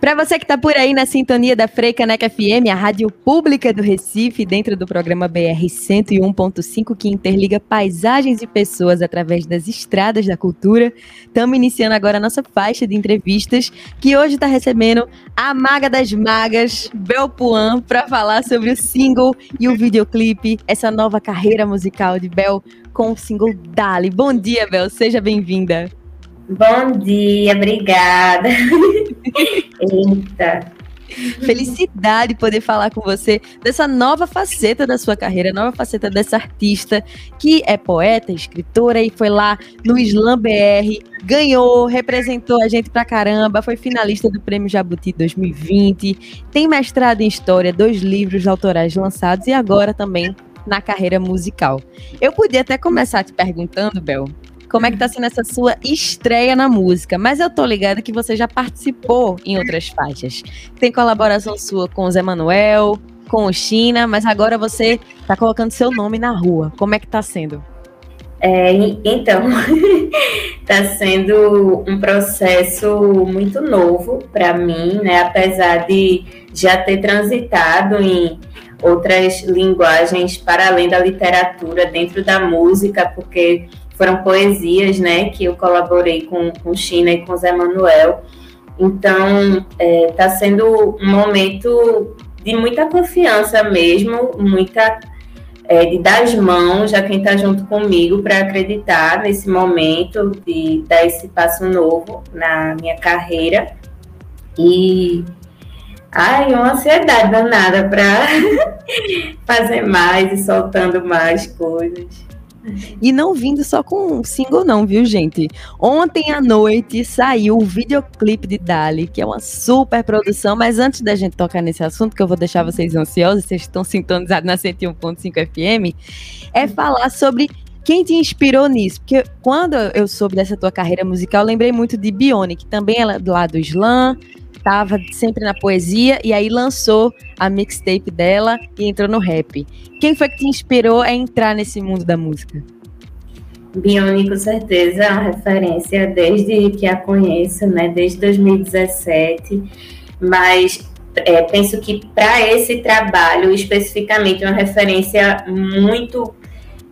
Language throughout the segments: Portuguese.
Para você que está por aí na sintonia da Freicaneca FM, a rádio pública do Recife, dentro do programa BR 101.5, que interliga paisagens e pessoas através das estradas da cultura, estamos iniciando agora a nossa faixa de entrevistas, que hoje está recebendo a maga das magas, Bel Puan, para falar sobre o single e o videoclipe, essa nova carreira musical de Bel com o single Dali. Bom dia, Bel, seja bem-vinda. Bom dia, obrigada. Eita. Felicidade poder falar com você dessa nova faceta da sua carreira, nova faceta dessa artista que é poeta, escritora e foi lá no Slam BR, ganhou, representou a gente pra caramba, foi finalista do Prêmio Jabuti 2020, tem mestrado em história, dois livros autorais lançados e agora também na carreira musical. Eu podia até começar te perguntando, Bel, como é que tá sendo essa sua estreia na música. Mas eu tô ligada que você já participou em outras faixas. Tem colaboração sua com o Zé Manuel, com o China, mas agora você tá colocando seu nome na rua. Como é que tá sendo? É, então, tá sendo um processo muito novo para mim, né? Apesar de já ter transitado em outras linguagens para além da literatura dentro da música, porque foram poesias, né, que eu colaborei com, com China e com Zé Manuel. Então, está é, sendo um momento de muita confiança mesmo, muita é, de dar as mãos a quem está junto comigo para acreditar nesse momento de dar esse passo novo na minha carreira. E ai, uma ansiedade danada para fazer mais e soltando mais coisas. E não vindo só com um single, não, viu, gente? Ontem à noite saiu o videoclipe de Dali, que é uma super produção. Mas antes da gente tocar nesse assunto, que eu vou deixar vocês ansiosos, vocês estão sintonizados na 101.5 FM, é falar sobre quem te inspirou nisso? Porque quando eu soube dessa tua carreira musical, eu lembrei muito de Bione, que também é lá do slam, estava sempre na poesia e aí lançou a mixtape dela e entrou no rap. Quem foi que te inspirou a entrar nesse mundo da música? Bione, com certeza, é uma referência desde que a conheço, né? Desde 2017. Mas é, penso que para esse trabalho, especificamente, uma referência muito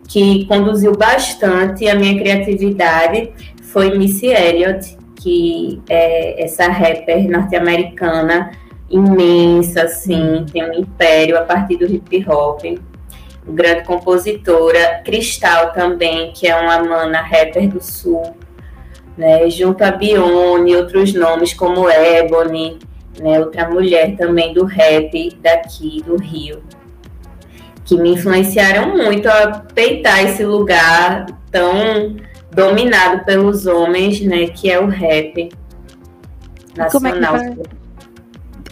que conduziu bastante a minha criatividade foi Missy Elliott, que é essa rapper norte-americana imensa, assim, tem um império a partir do hip hop. Grande compositora, Cristal também, que é uma mana rapper do sul, né? Junto a Bione, outros nomes como Ebony, né? Outra mulher também do rap daqui do Rio, que me influenciaram muito a peitar esse lugar tão dominado pelos homens, né, que é o rap nacional. É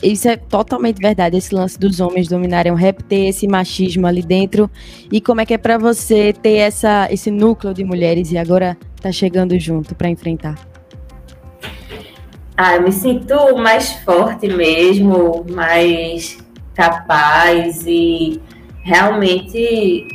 Isso é totalmente verdade, esse lance dos homens dominarem o rap, ter esse machismo ali dentro. E como é que é para você ter essa, esse núcleo de mulheres e agora tá chegando junto para enfrentar? Ah, eu me sinto mais forte mesmo, mais capaz e realmente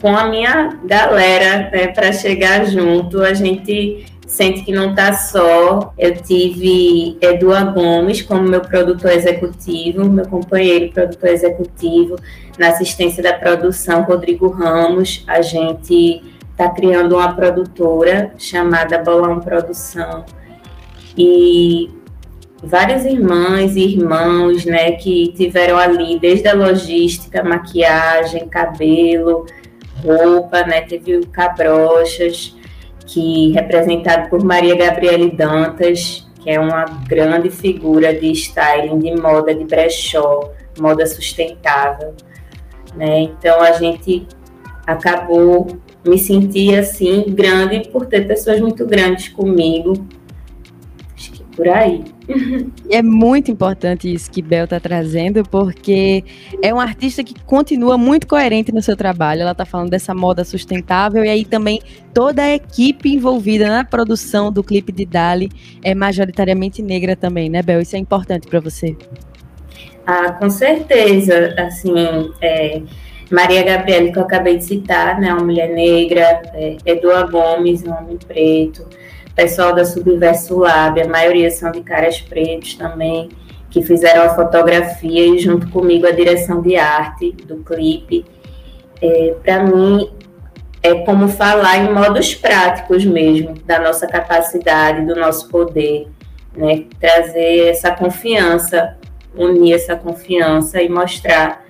com a minha galera né, para chegar junto. A gente sente que não está só. Eu tive Eduardo Gomes como meu produtor executivo, meu companheiro produtor executivo, na assistência da produção, Rodrigo Ramos. A gente está criando uma produtora chamada Bolão Produção. E várias irmãs e irmãos, né, que tiveram ali desde a logística, maquiagem, cabelo, roupa, né? Teve o Cabrochas, que representado por Maria Gabriele Dantas, que é uma grande figura de styling, de moda de brechó, moda sustentável, né? Então a gente acabou me sentir assim grande por ter pessoas muito grandes comigo. Por aí. É muito importante isso que Bel está trazendo, porque é uma artista que continua muito coerente no seu trabalho. Ela está falando dessa moda sustentável e aí também toda a equipe envolvida na produção do clipe de Dali é majoritariamente negra também, né, Bel? Isso é importante para você? Ah, com certeza. Assim, é, Maria Gabriela, que eu acabei de citar, né, uma mulher negra, é, Eduardo Gomes, um homem preto pessoal da Subverso Lab, a maioria são de caras pretos também, que fizeram a fotografia e junto comigo a direção de arte do clipe. É, Para mim, é como falar em modos práticos mesmo, da nossa capacidade, do nosso poder, né? Trazer essa confiança, unir essa confiança e mostrar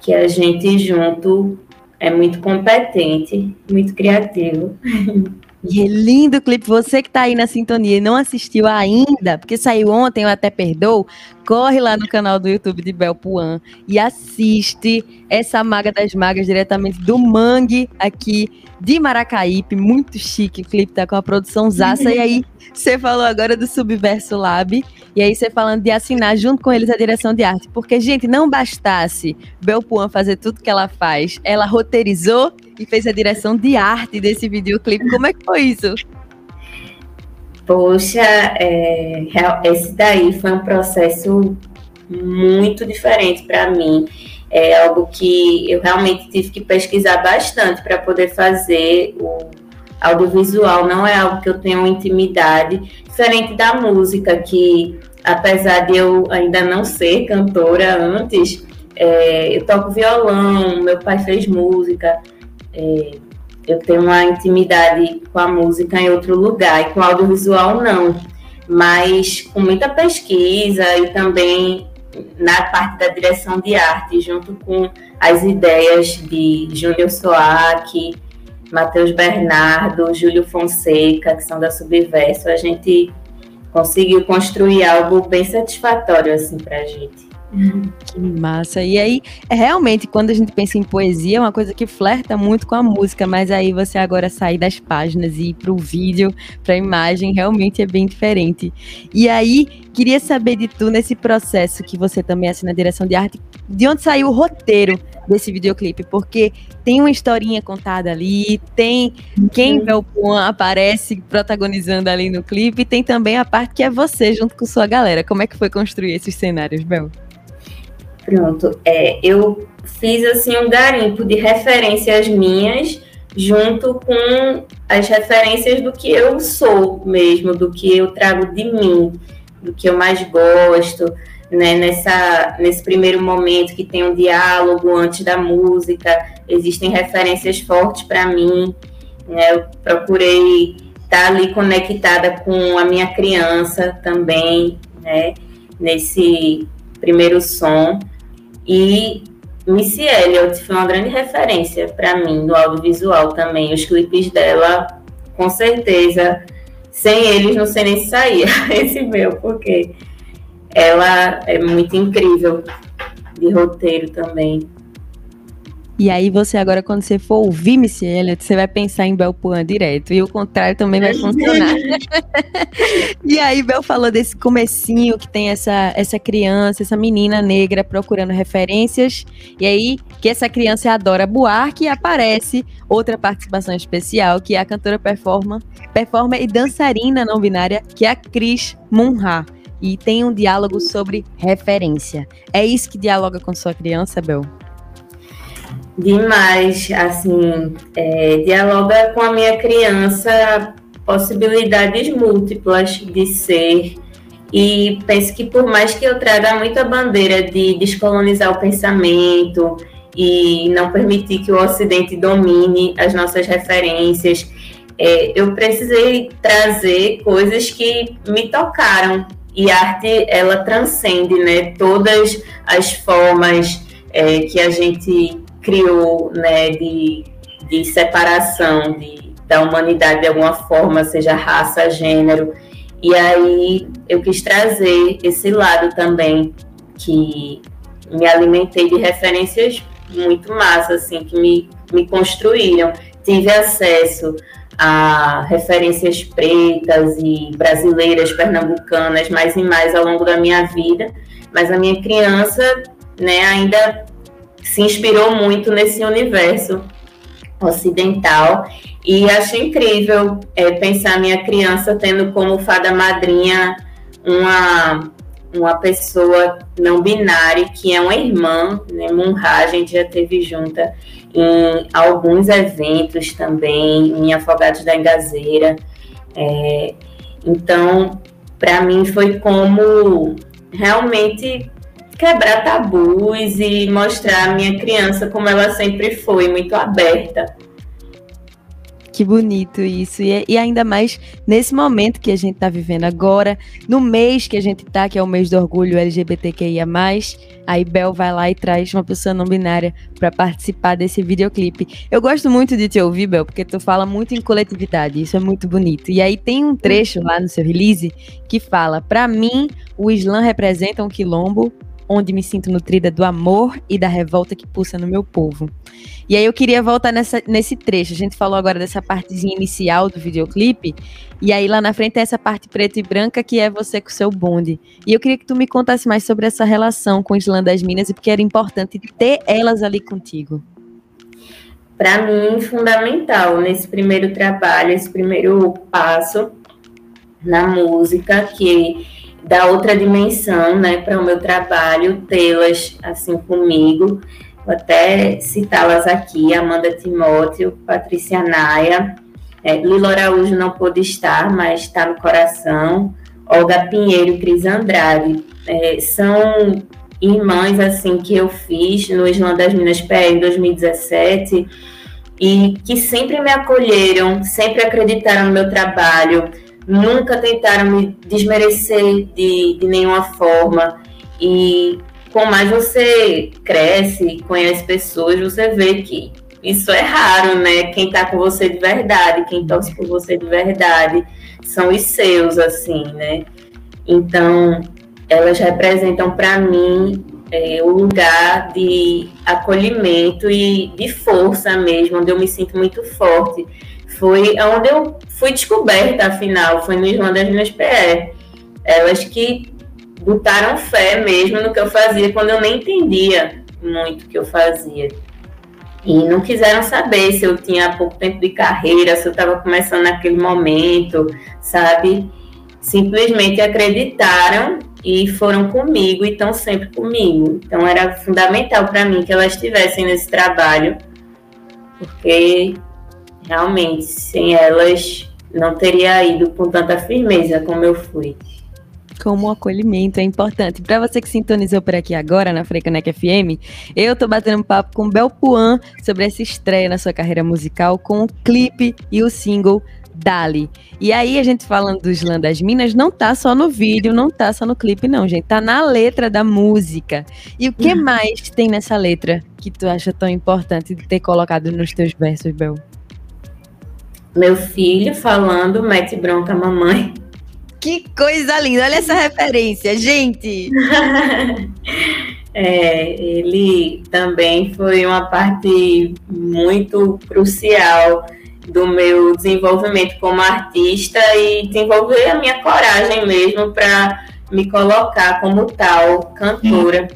que a gente junto é muito competente, muito criativo. E é lindo clipe. Você que está aí na sintonia e não assistiu ainda, porque saiu ontem, eu até perdoo, corre lá no canal do YouTube de Belpuan e assiste essa Maga das Magas diretamente do Mangue aqui de Maracaípe. Muito chique. O clipe tá com a produção Zaça. e aí, você falou agora do Subverso Lab. E aí, você falando de assinar junto com eles a direção de arte. Porque, gente, não bastasse Belpuan fazer tudo que ela faz, ela roteirizou e fez a direção de arte desse videoclipe. Como é que foi isso? Poxa, é, esse daí foi um processo muito diferente para mim. É algo que eu realmente tive que pesquisar bastante para poder fazer o audiovisual. Não é algo que eu tenho intimidade, diferente da música, que apesar de eu ainda não ser cantora antes, é, eu toco violão, meu pai fez música. É, eu tenho uma intimidade com a música em outro lugar, e com o audiovisual não. Mas com muita pesquisa e também na parte da direção de arte, junto com as ideias de Júlio Soac, Matheus Bernardo, Júlio Fonseca, que são da Subverso, a gente conseguiu construir algo bem satisfatório assim para a gente. Que massa. E aí, é realmente, quando a gente pensa em poesia, é uma coisa que flerta muito com a música, mas aí você agora sair das páginas e ir para o vídeo, para a imagem, realmente é bem diferente. E aí, queria saber de tu, nesse processo que você também assina a direção de arte, de onde saiu o roteiro desse videoclipe? Porque tem uma historinha contada ali, tem quem Belpuan aparece protagonizando ali no clipe, e tem também a parte que é você junto com sua galera. Como é que foi construir esses cenários, Bel? Pronto, é, eu fiz assim um garimpo de referências minhas junto com as referências do que eu sou mesmo, do que eu trago de mim, do que eu mais gosto, né? Nessa, nesse primeiro momento que tem um diálogo antes da música, existem referências fortes para mim, né? Eu procurei estar tá ali conectada com a minha criança também, né? Nesse primeiro som. E Missy Elliott foi uma grande referência para mim no audiovisual também. Os clipes dela, com certeza, sem eles não sei nem se saía esse meu, porque ela é muito incrível de roteiro também. E aí você agora, quando você for ouvir Missy Elliott, você vai pensar em Belpuan direto. E o contrário também vai funcionar. e aí Bel falou desse comecinho que tem essa, essa criança, essa menina negra procurando referências. E aí que essa criança adora Buarque e aparece outra participação especial, que é a cantora performa, performer e dançarina não binária, que é a Cris Munha. E tem um diálogo sobre referência. É isso que dialoga com sua criança, Bel? Demais, assim, é, dialoga com a minha criança possibilidades múltiplas de ser. E penso que por mais que eu traga muita bandeira de descolonizar o pensamento e não permitir que o Ocidente domine as nossas referências, é, eu precisei trazer coisas que me tocaram. E a arte ela transcende, né, todas as formas é, que a gente criou né, de, de separação de, da humanidade de alguma forma, seja raça, gênero. E aí eu quis trazer esse lado também, que me alimentei de referências muito massas, assim, que me, me construíram. Tive acesso a referências pretas e brasileiras, pernambucanas, mais e mais ao longo da minha vida, mas a minha criança né, ainda se inspirou muito nesse universo ocidental e acho incrível é, pensar minha criança tendo como fada madrinha uma uma pessoa não binária que é uma irmã, né, Munha, a gente já teve junta em alguns eventos também, em Afogados da Engazeira. É, Então, para mim foi como realmente quebrar tabus e mostrar a minha criança como ela sempre foi, muito aberta. Que bonito isso. E, e, ainda mais nesse momento que a gente está vivendo agora, no mês que a gente está, que é o mês do orgulho LGBTQIA. Aí Bel vai lá e traz uma pessoa não binária para participar desse videoclipe. Eu gosto muito de te ouvir, Bel, porque tu fala muito em coletividade. Isso é muito bonito. E aí tem um trecho lá no seu release que fala: para mim, o Islã representa um quilombo onde me sinto nutrida do amor e da revolta que pulsa no meu povo. E aí eu queria voltar nessa, nesse trecho. A gente falou agora dessa partezinha inicial do videoclipe, e aí lá na frente tem essa parte preta e branca que é você com seu bonde. E eu queria que tu me contasse mais sobre essa relação com o Islã das Minas e porque era importante ter elas ali contigo. Para mim, fundamental nesse primeiro trabalho, esse primeiro passo na música, que dá outra dimensão, né, para o meu trabalho, tê-las assim comigo. Vou até citá-las aqui: Amanda Timóteo, Patrícia Naia, é, Lila Araújo não pôde estar, mas está no coração. Olga Pinheiro Cris Andrade. É, são irmãs assim que eu fiz no Islã das Minas Pé em 2017 e que sempre me acolheram, sempre acreditaram no meu trabalho nunca tentaram me desmerecer de, de nenhuma forma. E com mais você cresce, conhece pessoas, você vê que isso é raro, né? Quem tá com você de verdade, quem torce por você de verdade, são os seus, assim, né? Então, elas representam para mim é, o lugar de acolhimento e de força mesmo, onde eu me sinto muito forte foi onde eu fui descoberta, afinal, foi no Islã das Minas PR. Elas que botaram fé mesmo no que eu fazia quando eu nem entendia muito o que eu fazia. E não quiseram saber se eu tinha pouco tempo de carreira, se eu estava começando naquele momento, sabe? Simplesmente acreditaram e foram comigo e estão sempre comigo. Então era fundamental para mim que elas estivessem nesse trabalho, porque realmente, sem elas, não teria ido com tanta firmeza como eu fui. Como o acolhimento é importante. Para você que sintonizou por aqui agora na Frecanec FM, eu tô batendo um papo com Bel Puan sobre essa estreia na sua carreira musical com o clipe e o single Dali. E aí, a gente falando do Islã das Minas, não tá só no vídeo, não tá só no clipe, não, gente. Tá na letra da música. E o que uhum. mais tem nessa letra que tu acha tão importante de ter colocado nos teus versos, Bel? Meu filho falando mete bronca mamãe. Que coisa linda, olha essa referência, gente. é, ele também foi uma parte muito crucial do meu desenvolvimento como artista e desenvolver a minha coragem mesmo para me colocar como tal cantora.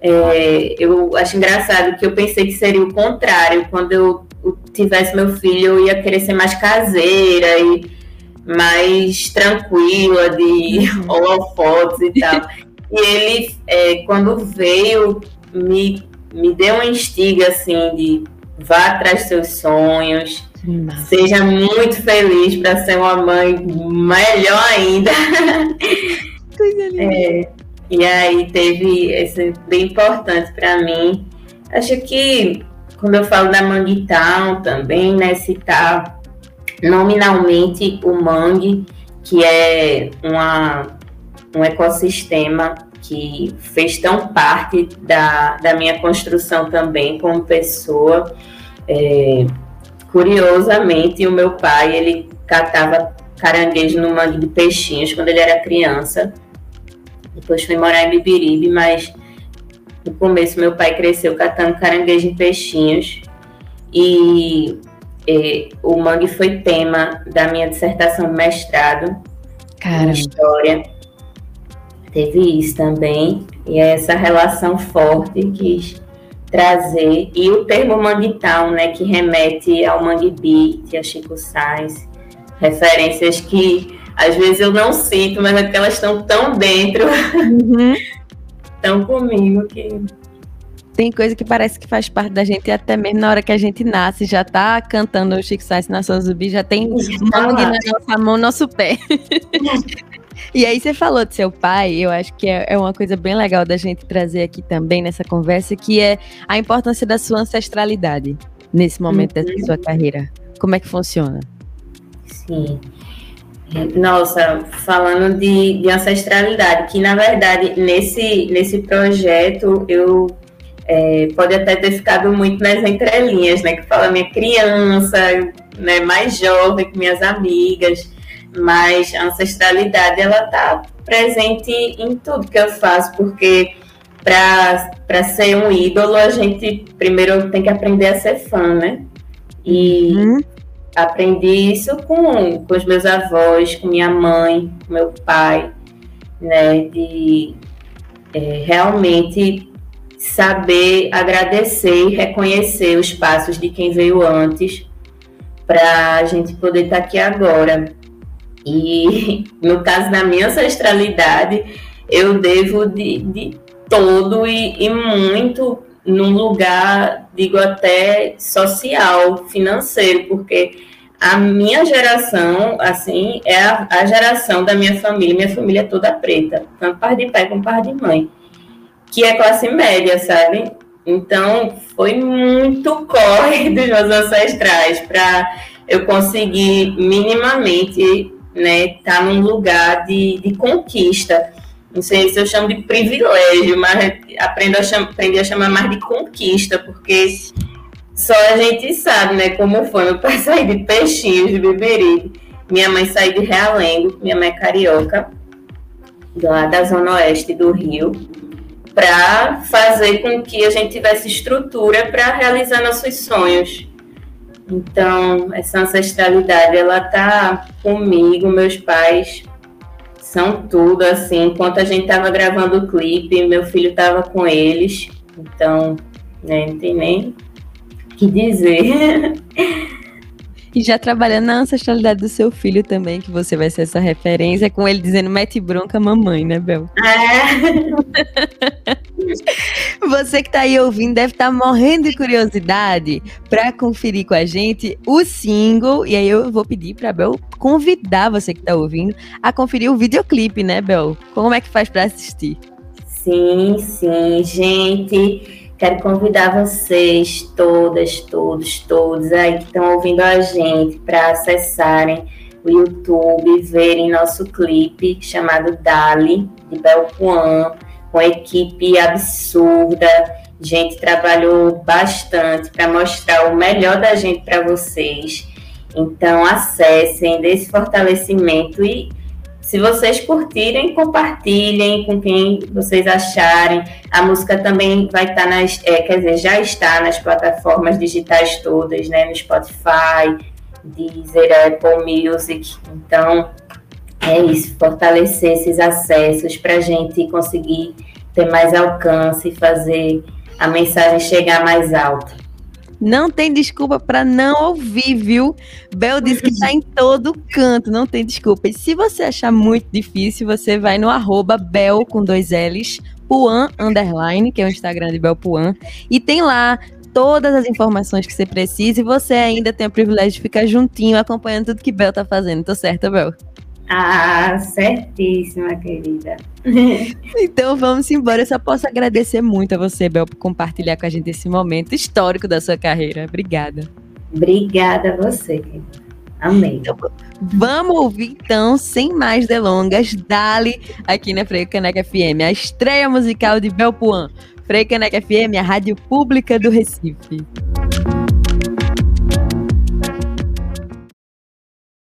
É, eu acho engraçado que eu pensei que seria o contrário. Quando eu tivesse meu filho, eu ia querer ser mais caseira e mais tranquila, de uhum. holofotes e tal. e ele, é, quando veio, me, me deu uma instiga assim de vá atrás dos seus sonhos, seja muito feliz para ser uma mãe melhor ainda. Coisa linda. É, e aí teve esse bem importante para mim. Acho que quando eu falo da Mangue Town também, né, citar nominalmente o mangue, que é uma, um ecossistema que fez tão parte da, da minha construção também como pessoa. É, curiosamente, o meu pai, ele catava caranguejo no mangue de peixinhos quando ele era criança. Depois foi morar em Bibiribe, mas no começo, meu pai cresceu catando caranguejo em peixinhos e é, o mangue foi tema da minha dissertação de mestrado Caramba. em História. Teve isso também. E é essa relação forte que trazer. E o termo Mangue Town, né, que remete ao Mangue Beat, a Chico Sainz, referências que às vezes eu não sinto, mas é que elas estão tão dentro uhum estão comigo que tem coisa que parece que faz parte da gente, até mesmo na hora que a gente nasce, já tá cantando o Chico Sainz Nação Zumbi, já tem mangue na nossa mão, nosso pé. e aí você falou de seu pai, eu acho que é, é uma coisa bem legal da gente trazer aqui também nessa conversa, que é a importância da sua ancestralidade nesse momento uhum. da sua carreira. Como é que funciona? Sim. Nossa, falando de, de, ancestralidade, que na verdade nesse, nesse projeto eu é, pode até ter ficado muito nas entrelinhas, né? Que fala minha criança, né, mais jovem, com minhas amigas, mas a ancestralidade ela tá presente em tudo que eu faço, porque para ser um ídolo a gente primeiro tem que aprender a ser fã, né? E uhum. Aprendi isso com, com os meus avós, com minha mãe, com meu pai, né? De é, realmente saber agradecer e reconhecer os passos de quem veio antes para a gente poder estar tá aqui agora. E no caso da minha ancestralidade, eu devo de, de todo e, e muito num lugar, digo até social, financeiro, porque a minha geração, assim, é a, a, geração da minha família. Minha família é toda preta, tanto par de pai como par de mãe que é classe média, sabe? Então, foi muito corre dos meus ancestrais para eu conseguir minimamente né, estar tá num lugar de, de conquista. Não sei se eu chamo de privilégio, mas aprendo a cham, aprendi a chamar mais de conquista, porque só a gente sabe né, como foi. Meu pai saiu de Peixinhos, de Beberibe. Minha mãe saiu de Realengo, minha mãe é carioca, lá da zona oeste do Rio para fazer com que a gente tivesse estrutura para realizar nossos sonhos. Então, essa ancestralidade, ela tá comigo, meus pais são tudo, assim, enquanto a gente tava gravando o clipe, meu filho tava com eles, então, né, não tem nem o que dizer. E já trabalhando na ancestralidade do seu filho também, que você vai ser essa referência, com ele dizendo mete bronca mamãe, né, Bel? É. você que tá aí ouvindo deve estar tá morrendo de curiosidade para conferir com a gente o single. E aí eu vou pedir pra Bel convidar você que tá ouvindo a conferir o videoclipe, né, Bel? Como é que faz para assistir? Sim, sim, gente. Quero convidar vocês, todas, todos, todos aí que estão ouvindo a gente, para acessarem o YouTube, verem nosso clipe chamado Dali, de Belpuan, com equipe absurda. A gente trabalhou bastante para mostrar o melhor da gente para vocês. Então, acessem, desse fortalecimento e se vocês curtirem, compartilhem com quem vocês acharem. A música também vai estar nas, é, quer dizer, já está nas plataformas digitais todas, né? No Spotify, Deezer, Apple Music. Então, é isso, fortalecer esses acessos para a gente conseguir ter mais alcance e fazer a mensagem chegar mais alto. Não tem desculpa para não ouvir, viu? Bel disse que tá em todo canto, não tem desculpa. E se você achar muito difícil, você vai no arroba Bel com dois L's, Puan Underline, que é o Instagram de Bel Puan, e tem lá todas as informações que você precisa e você ainda tem o privilégio de ficar juntinho acompanhando tudo que Bel tá fazendo. Tô certa, Bel? Ah, certíssima, querida. então vamos embora. Eu só posso agradecer muito a você, Bel, por compartilhar com a gente esse momento histórico da sua carreira. Obrigada. Obrigada a você, querida. Amém. Então, vamos ouvir então, sem mais delongas, Dali aqui na Freio Caneca FM, a estreia musical de Belpuan. Freio Caneca FM, a rádio pública do Recife.